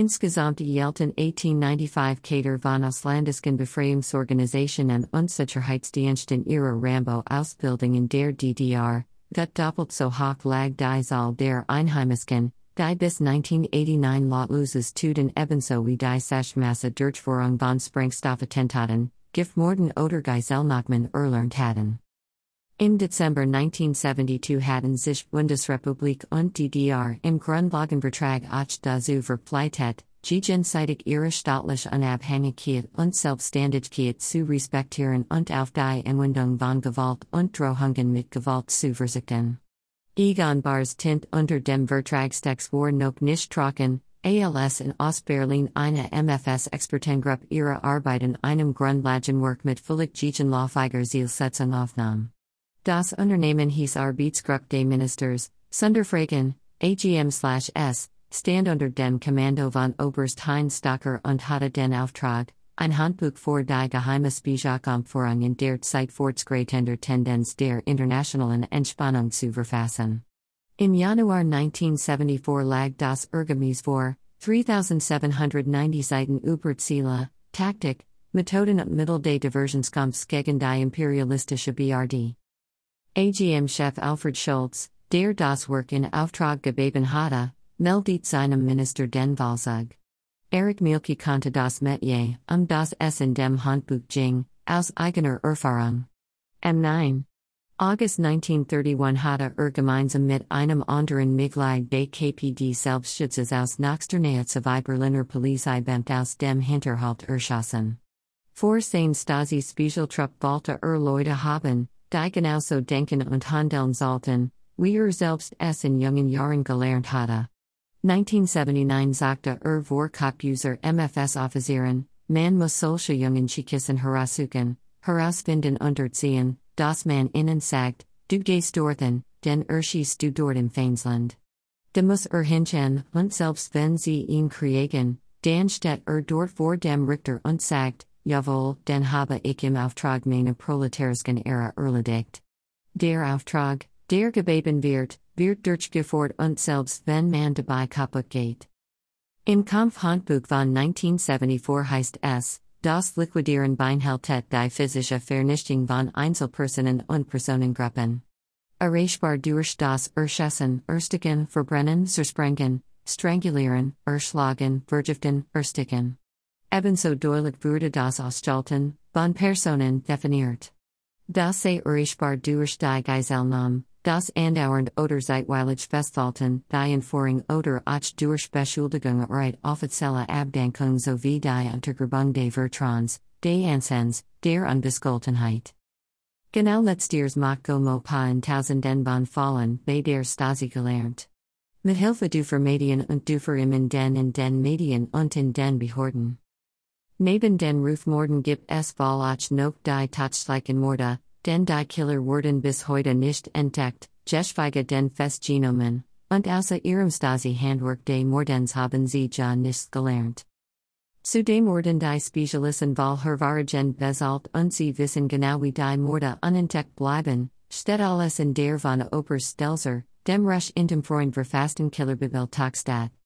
Insgesamt Yelten 1895 Kater von Ausländischen Befreiungsorganisation und Unsicherheitsdiensten ihrer Rambo Ausbildung in der DDR, gut doppelt so hoch lag die Zahl der Einheimischen, die bis 1989 Lautloses Tuden ebenso wie die Sachmasse Durchführung von Sprengstoffattentaten, Giftmorden oder Geiselnahmen erlernt hatten. Im Dezember 1972 hatten sich Bundesrepublik und DDR im Grundlagenvertrag auch dazu verpflichtet, gegenseitig ihre staatliche Unabhängigkeit und Selbstständigkeit zu respektieren und auf die Anwendung von Gewalt und Drohungen mit Gewalt zu verzichten. Egon Bahrs Tint unter dem Vertragstext war noch nicht trocken, ALS in Ostberlin eine MFS-Expertengruppe ihre Arbeiten einem Grundlagenwerk mit völlig gegenläufiger Zielsetzung aufnahm. Das Unternehmen hieß Arbeitsgruppe Ministers, Sonderfragen, AGM/S, stand unter dem Kommando von Oberst Heinz Stocker und hatte den Auftrag, ein Handbuch für die geheime Spiegelkampfführung der Zeit fortschreitender Tendenz der internationalen Entspannung zu verfassen. Im Januar 1974 lag das Ergebnis vor, 3790 Seiten über Ziele, Taktik, Methoden und Mittel des Diversionskampfs gegen die imperialistische BRD. AGM-Chef Alfred Scholz, der das Werk in Auftrag gebeten hatte, meldet seinem Minister den Wahlsieg. Erich Mielke konnte das Metier, um das es in dem Handbuch ging, aus eigener Erfahrung. M9. August 1931 hatte er gemeinsam mit einem anderen Mitglied des KPD Selbstschutzes aus Nähe zwei Berliner Polizeibeamte aus dem Hinterhalt erschossen. Vor seine Stasi Specialtrupp wollte er Leute haben, die genauso denken und handeln sollten, wie er selbst es in jungen Jahren gelernt hatte. 1979 sagte er vor Kopuser MFS-Offizieren, man muss solche jungen Schikissen heraussuchen, herausfinden und erziehen, das man innen sagt, du gehst dorthin, denn er schießt du dort im Feindland. De muss er hinchen, und selbst wenn sie ihn kriegen, dann steht er dort vor dem Richter und sagt, jawohl, den habe ich im Auftrag meiner proletarischen Ära erledigt. Der Auftrag, der gebeten wird, wird durchgeführt und selbst wenn man dabei kaputt geht. Im Kampfhandbuch von 1974 heißt es, das Liquidieren beinhaltet die physische Vernichtung von Einzelpersonen und Personengruppen. Erreichbar durch das Erschießen, Ersticken, Verbrennen, Zersprengen, Strangulieren, Erschlagen, Vergiften, Ersticken. Ebenso deutlich wurde das Ausschalten von Personen definiert. Das sei erreichbar durch die Geiselnahme, das Andauernd oder zeitweilig Festhalten, die Entführung oder auch durch Beschuldigung oder offizielle Abdankung sowie die Untergrabung des Vertrauens, des Ansehens, der Unbescholtenheit. Genau letzteres macht Gomo in tausenden von Fallen bei der Stasi gelernt. Mit Hilfe du Medien und du in den in den Medien und in den Behörden. Neben den Ruthmorden gibt es wohl auch noch die Tatschleichen Morde, den die Killer wurden bis heute nicht entdeckt, geschweige den Festgenomen, und außer ihrem Stasi-Handwerk des Mordens haben sie ja nichts gelernt. Zudem wurden die Spezialisten Wahlhervaragen besalt und sie wissen genau wie die Morde unentdeckt bleiben, steht alles in der von Oberst Stelzer, dem Recht in dem Freund verfassten Killerbibel Tagstat.